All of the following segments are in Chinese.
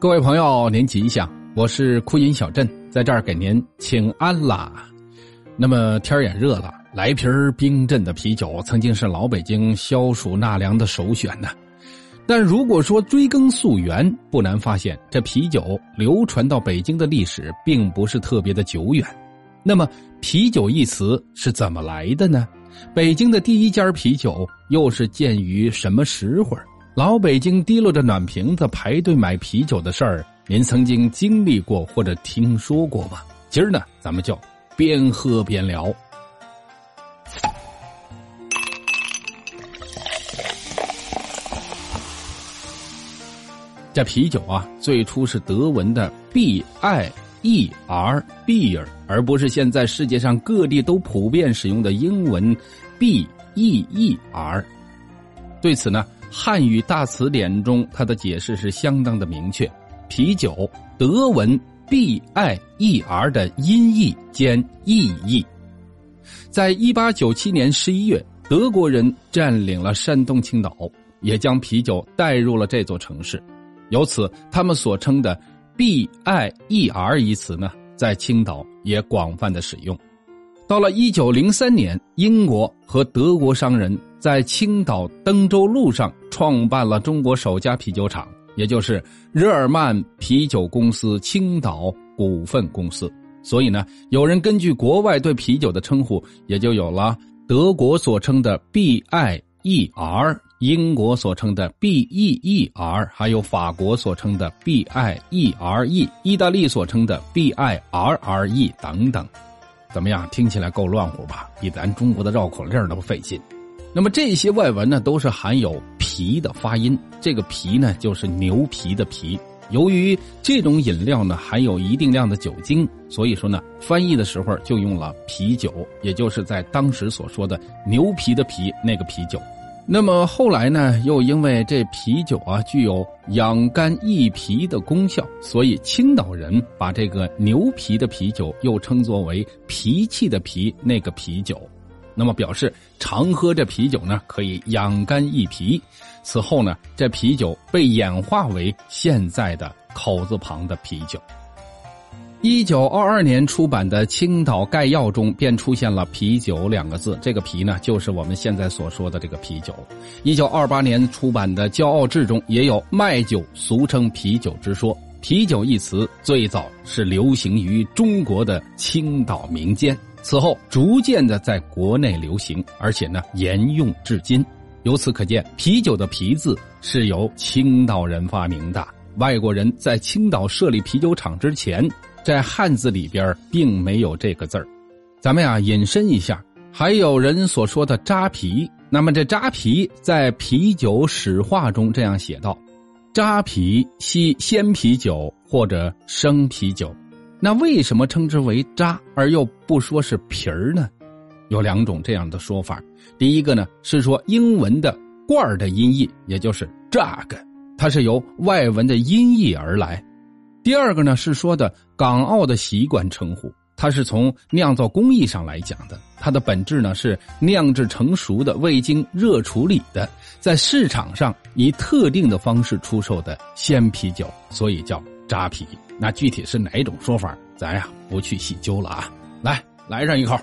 各位朋友，您吉祥！我是枯饮小镇，在这儿给您请安啦。那么天也热了，来瓶冰镇的啤酒曾经是老北京消暑纳凉的首选呢。但如果说追根溯源，不难发现这啤酒流传到北京的历史并不是特别的久远。那么“啤酒”一词是怎么来的呢？北京的第一家啤酒又是建于什么时候？老北京提溜着暖瓶子排队买啤酒的事儿，您曾经经历过或者听说过吗？今儿呢，咱们就边喝边聊。这啤酒啊，最初是德文的 “b i e r beer”，而不是现在世界上各地都普遍使用的英文 “b e e r”。对此呢？汉语大词典中，它的解释是相当的明确。啤酒，德文 “b i e r” 的音译兼意译。在一八九七年十一月，德国人占领了山东青岛，也将啤酒带入了这座城市。由此，他们所称的 “b i e r” 一词呢，在青岛也广泛的使用。到了一九零三年，英国和德国商人。在青岛登州路上创办了中国首家啤酒厂，也就是日耳曼啤酒公司青岛股份公司。所以呢，有人根据国外对啤酒的称呼，也就有了德国所称的 B I E R，英国所称的 B E E R，还有法国所称的 B I E R E，意大利所称的 B I R R E 等等。怎么样？听起来够乱乎吧？比咱中国的绕口令都费劲。那么这些外文呢，都是含有“皮”的发音。这个“皮”呢，就是牛皮的“皮”。由于这种饮料呢含有一定量的酒精，所以说呢，翻译的时候就用了“啤酒”，也就是在当时所说的“牛皮的皮”那个啤酒。那么后来呢，又因为这啤酒啊具有养肝益脾的功效，所以青岛人把这个牛皮的啤酒又称作为“脾气的脾”那个啤酒。那么表示常喝这啤酒呢，可以养肝益脾。此后呢，这啤酒被演化为现在的口字旁的啤酒。一九二二年出版的《青岛概要》中便出现了“啤酒”两个字，这个“啤”呢，就是我们现在所说的这个啤酒。一九二八年出版的《骄傲志》中也有“卖酒，俗称啤酒”之说。啤酒一词最早是流行于中国的青岛民间。此后逐渐的在国内流行，而且呢沿用至今。由此可见，啤酒的“啤”字是由青岛人发明的。外国人在青岛设立啤酒厂之前，在汉字里边并没有这个字儿。咱们呀引申一下，还有人所说的“扎啤”，那么这“扎啤”在啤酒史话中这样写道：“扎啤系鲜啤酒或者生啤酒。”那为什么称之为渣而又不说是皮儿呢？有两种这样的说法。第一个呢是说英文的“罐”的音译，也就是 “jug”，它是由外文的音译而来。第二个呢是说的港澳的习惯称呼，它是从酿造工艺上来讲的。它的本质呢是酿制成熟的未经热处理的，在市场上以特定的方式出售的鲜啤酒，所以叫扎啤。那具体是哪一种说法，咱呀不去细究了啊！来，来上一口。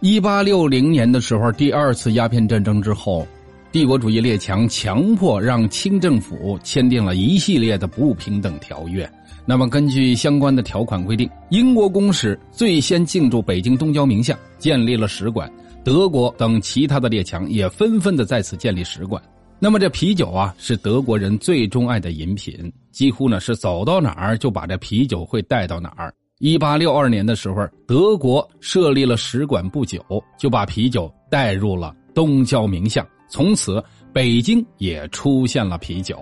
一八六零年的时候，第二次鸦片战争之后，帝国主义列强强迫让清政府签订了一系列的不平等条约。那么，根据相关的条款规定，英国公使最先进驻北京东郊名巷，建立了使馆；德国等其他的列强也纷纷的在此建立使馆。那么这啤酒啊，是德国人最钟爱的饮品，几乎呢是走到哪儿就把这啤酒会带到哪儿。一八六二年的时候，德国设立了使馆不久，就把啤酒带入了东郊名巷，从此北京也出现了啤酒。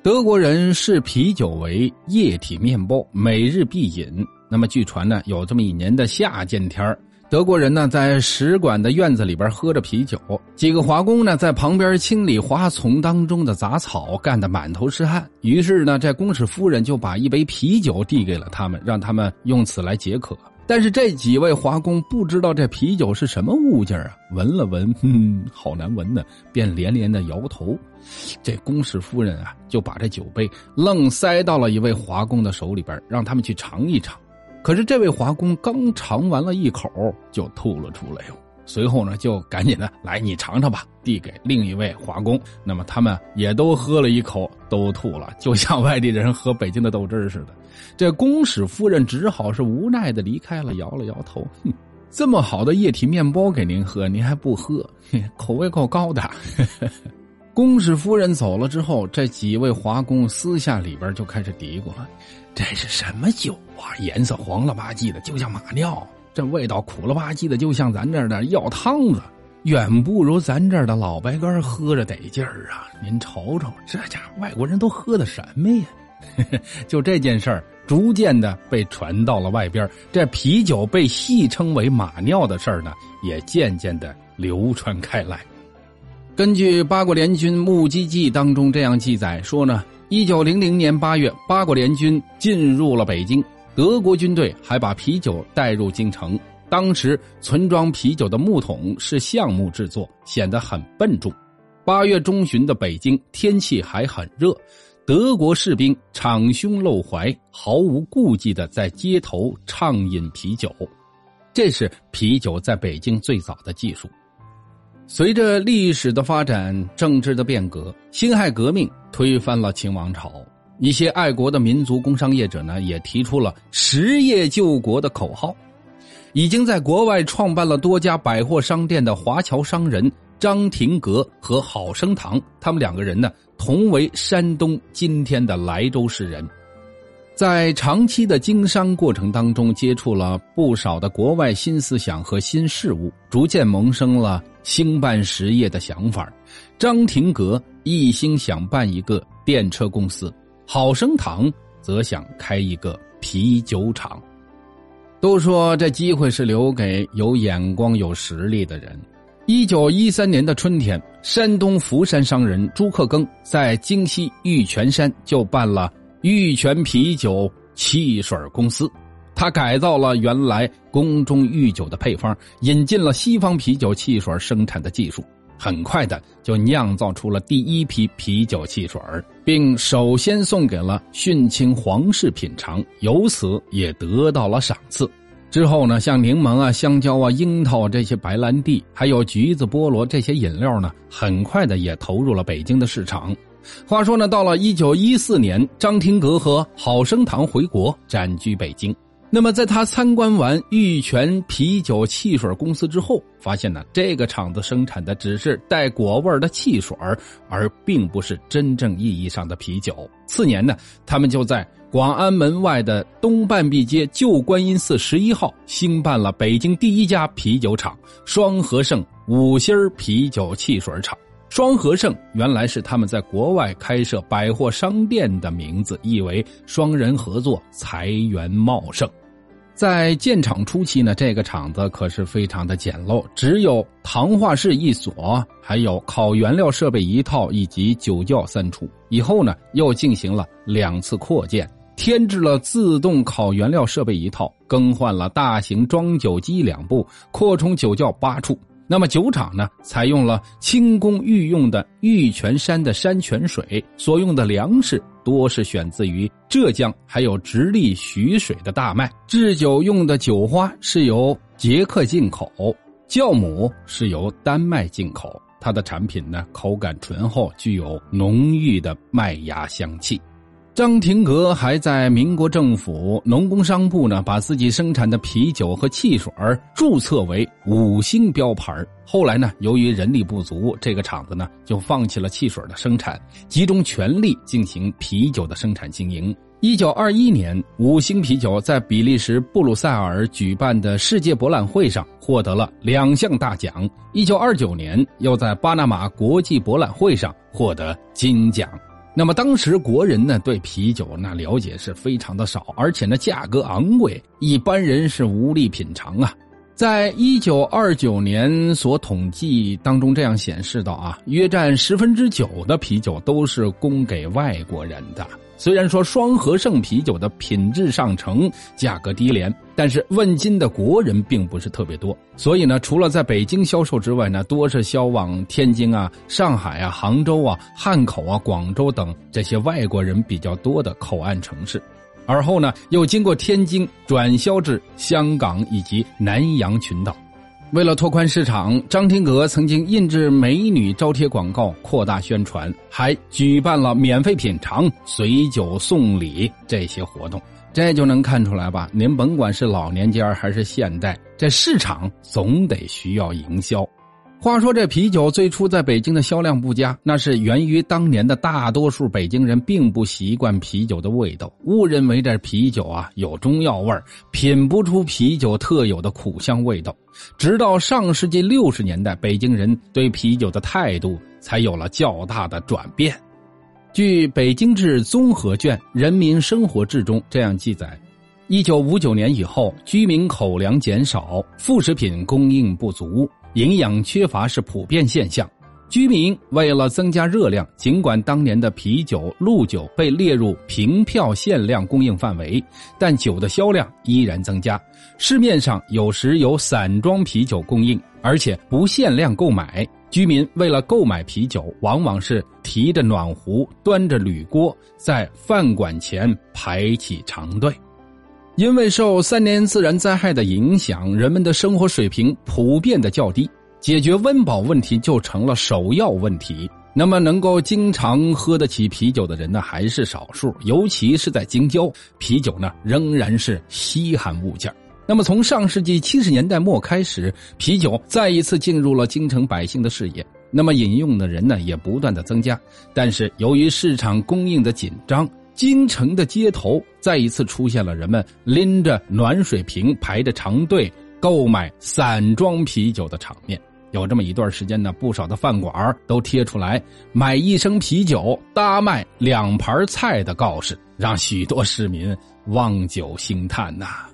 德国人视啤酒为液体面包，每日必饮。那么据传呢，有这么一年的夏见天儿。德国人呢，在使馆的院子里边喝着啤酒，几个华工呢，在旁边清理花丛当中的杂草，干得满头是汗。于是呢，这公使夫人就把一杯啤酒递给了他们，让他们用此来解渴。但是这几位华工不知道这啤酒是什么物件啊，闻了闻，嗯，好难闻呢，便连连的摇头。这公使夫人啊，就把这酒杯愣塞到了一位华工的手里边，让他们去尝一尝。可是这位华工刚尝完了一口，就吐了出来哟。随后呢，就赶紧的来，你尝尝吧，递给另一位华工。那么他们也都喝了一口，都吐了，就像外地人喝北京的豆汁似的。这公使夫人只好是无奈的离开了，摇了摇头，哼，这么好的液体面包给您喝，您还不喝，口味够高的。公使夫人走了之后，这几位华工私下里边就开始嘀咕了：“这是什么酒啊？颜色黄了吧唧的，就像马尿；这味道苦了吧唧的，就像咱这儿的药汤子，远不如咱这儿的老白干喝着得劲儿啊！您瞅瞅，这家伙外国人都喝的什么呀？就这件事儿，逐渐的被传到了外边，这啤酒被戏称为马尿的事儿呢，也渐渐的流传开来。”根据八国联军目击记当中这样记载说呢，一九零零年八月，八国联军进入了北京，德国军队还把啤酒带入京城。当时存装啤酒的木桶是橡木制作，显得很笨重。八月中旬的北京天气还很热，德国士兵敞胸露怀，毫无顾忌的在街头畅饮啤酒，这是啤酒在北京最早的技术。随着历史的发展，政治的变革，辛亥革命推翻了清王朝。一些爱国的民族工商业者呢，也提出了“实业救国”的口号。已经在国外创办了多家百货商店的华侨商人张廷阁和郝生堂，他们两个人呢，同为山东今天的莱州市人。在长期的经商过程当中，接触了不少的国外新思想和新事物，逐渐萌生了兴办实业的想法。张廷阁一心想办一个电车公司，郝生堂则想开一个啤酒厂。都说这机会是留给有眼光、有实力的人。一九一三年的春天，山东福山商人朱克庚在京西玉泉山就办了。玉泉啤酒汽水公司，他改造了原来宫中御酒的配方，引进了西方啤酒汽水生产的技术，很快的就酿造出了第一批啤酒汽水，并首先送给了殉清皇室品尝，由此也得到了赏赐。之后呢，像柠檬啊、香蕉啊、樱桃这些白兰地，还有橘子、菠萝这些饮料呢，很快的也投入了北京的市场。话说呢，到了一九一四年，张廷阁和郝生堂回国，暂居北京。那么，在他参观完玉泉啤酒汽水公司之后，发现呢，这个厂子生产的只是带果味的汽水，而并不是真正意义上的啤酒。次年呢，他们就在广安门外的东半壁街旧观音寺十一号兴办了北京第一家啤酒厂——双和盛五星啤酒汽水厂。双和盛原来是他们在国外开设百货商店的名字，意为双人合作，财源茂盛。在建厂初期呢，这个厂子可是非常的简陋，只有糖化室一所，还有烤原料设备一套以及酒窖三处。以后呢，又进行了两次扩建，添置了自动烤原料设备一套，更换了大型装酒机两部，扩充酒窖八处。那么酒厂呢，采用了清宫御用的玉泉山的山泉水，所用的粮食多是选自于浙江，还有直隶徐水的大麦。制酒用的酒花是由捷克进口，酵母是由丹麦进口。它的产品呢，口感醇厚，具有浓郁的麦芽香气。张廷阁还在民国政府农工商部呢，把自己生产的啤酒和汽水注册为五星标牌。后来呢，由于人力不足，这个厂子呢就放弃了汽水的生产，集中全力进行啤酒的生产经营。一九二一年，五星啤酒在比利时布鲁塞尔举办的世界博览会上获得了两项大奖。一九二九年，又在巴拿马国际博览会上获得金奖。那么当时国人呢对啤酒那了解是非常的少，而且呢价格昂贵，一般人是无力品尝啊。在一九二九年所统计当中，这样显示到啊，约占十分之九的啤酒都是供给外国人的。虽然说双和盛啤酒的品质上乘，价格低廉，但是问津的国人并不是特别多。所以呢，除了在北京销售之外呢，多是销往天津啊、上海啊、杭州啊、汉口啊、广州等这些外国人比较多的口岸城市。而后呢，又经过天津转销至香港以及南洋群岛。为了拓宽市场，张天阁曾经印制美女招贴广告，扩大宣传，还举办了免费品尝、随酒送礼这些活动。这就能看出来吧？您甭管是老年间还是现代，这市场总得需要营销。话说这啤酒最初在北京的销量不佳，那是源于当年的大多数北京人并不习惯啤酒的味道，误认为这啤酒啊有中药味品不出啤酒特有的苦香味道。直到上世纪六十年代，北京人对啤酒的态度才有了较大的转变。据《北京志综合卷·人民生活志》中这样记载：一九五九年以后，居民口粮减少，副食品供应不足。营养缺乏是普遍现象，居民为了增加热量，尽管当年的啤酒、露酒被列入凭票限量供应范围，但酒的销量依然增加。市面上有时有散装啤酒供应，而且不限量购买。居民为了购买啤酒，往往是提着暖壶，端着铝锅，在饭馆前排起长队。因为受三年自然灾害的影响，人们的生活水平普遍的较低，解决温饱问题就成了首要问题。那么，能够经常喝得起啤酒的人呢，还是少数，尤其是在京郊，啤酒呢仍然是稀罕物件。那么，从上世纪七十年代末开始，啤酒再一次进入了京城百姓的视野，那么饮用的人呢也不断的增加。但是，由于市场供应的紧张。京城的街头再一次出现了人们拎着暖水瓶排着长队购买散装啤酒的场面。有这么一段时间呢，不少的饭馆都贴出来买一升啤酒搭卖两盘菜的告示，让许多市民望酒兴叹呐。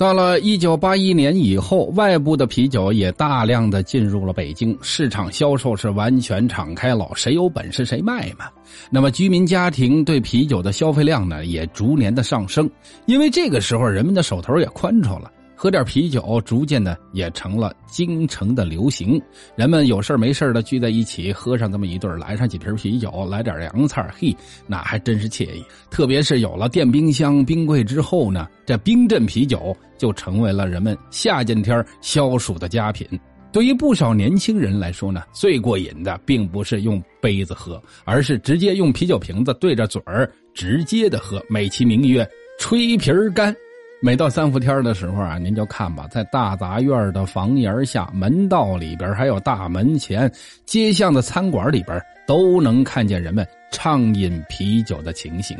到了一九八一年以后，外部的啤酒也大量的进入了北京，市场销售是完全敞开了，谁有本事谁卖嘛。那么居民家庭对啤酒的消费量呢，也逐年的上升，因为这个时候人们的手头也宽敞了。喝点啤酒，逐渐的也成了京城的流行。人们有事没事的聚在一起，喝上这么一顿，来上几瓶啤酒，来点凉菜，嘿，那还真是惬意。特别是有了电冰箱、冰柜之后呢，这冰镇啤酒就成为了人们夏天天消暑的佳品。对于不少年轻人来说呢，最过瘾的并不是用杯子喝，而是直接用啤酒瓶子对着嘴儿直接的喝，美其名曰“吹瓶干”。每到三伏天的时候啊，您就看吧，在大杂院的房檐下、门道里边，还有大门前、街巷的餐馆里边，都能看见人们畅饮啤酒的情形。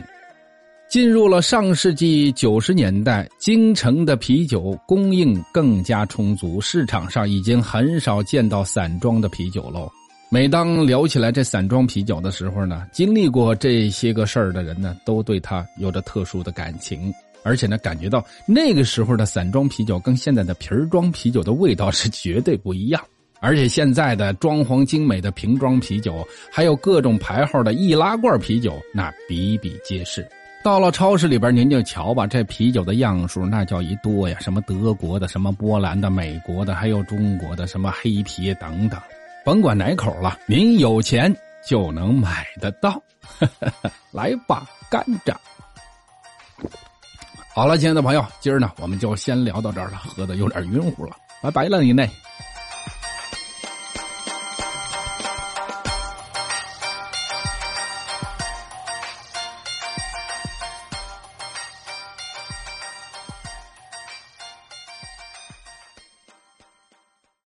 进入了上世纪九十年代，京城的啤酒供应更加充足，市场上已经很少见到散装的啤酒喽。每当聊起来这散装啤酒的时候呢，经历过这些个事儿的人呢，都对它有着特殊的感情。而且呢，感觉到那个时候的散装啤酒跟现在的瓶装啤酒的味道是绝对不一样。而且现在的装潢精美的瓶装啤酒，还有各种牌号的易拉罐啤酒，那比比皆是。到了超市里边，您就瞧吧，这啤酒的样数那叫一多呀，什么德国的，什么波兰的，美国的，还有中国的，什么黑啤等等，甭管哪口了，您有钱就能买得到。来吧，干着。好了，亲爱的朋友，今儿呢，我们就先聊到这儿了，喝的有点晕乎了，拜拜了，您嘞。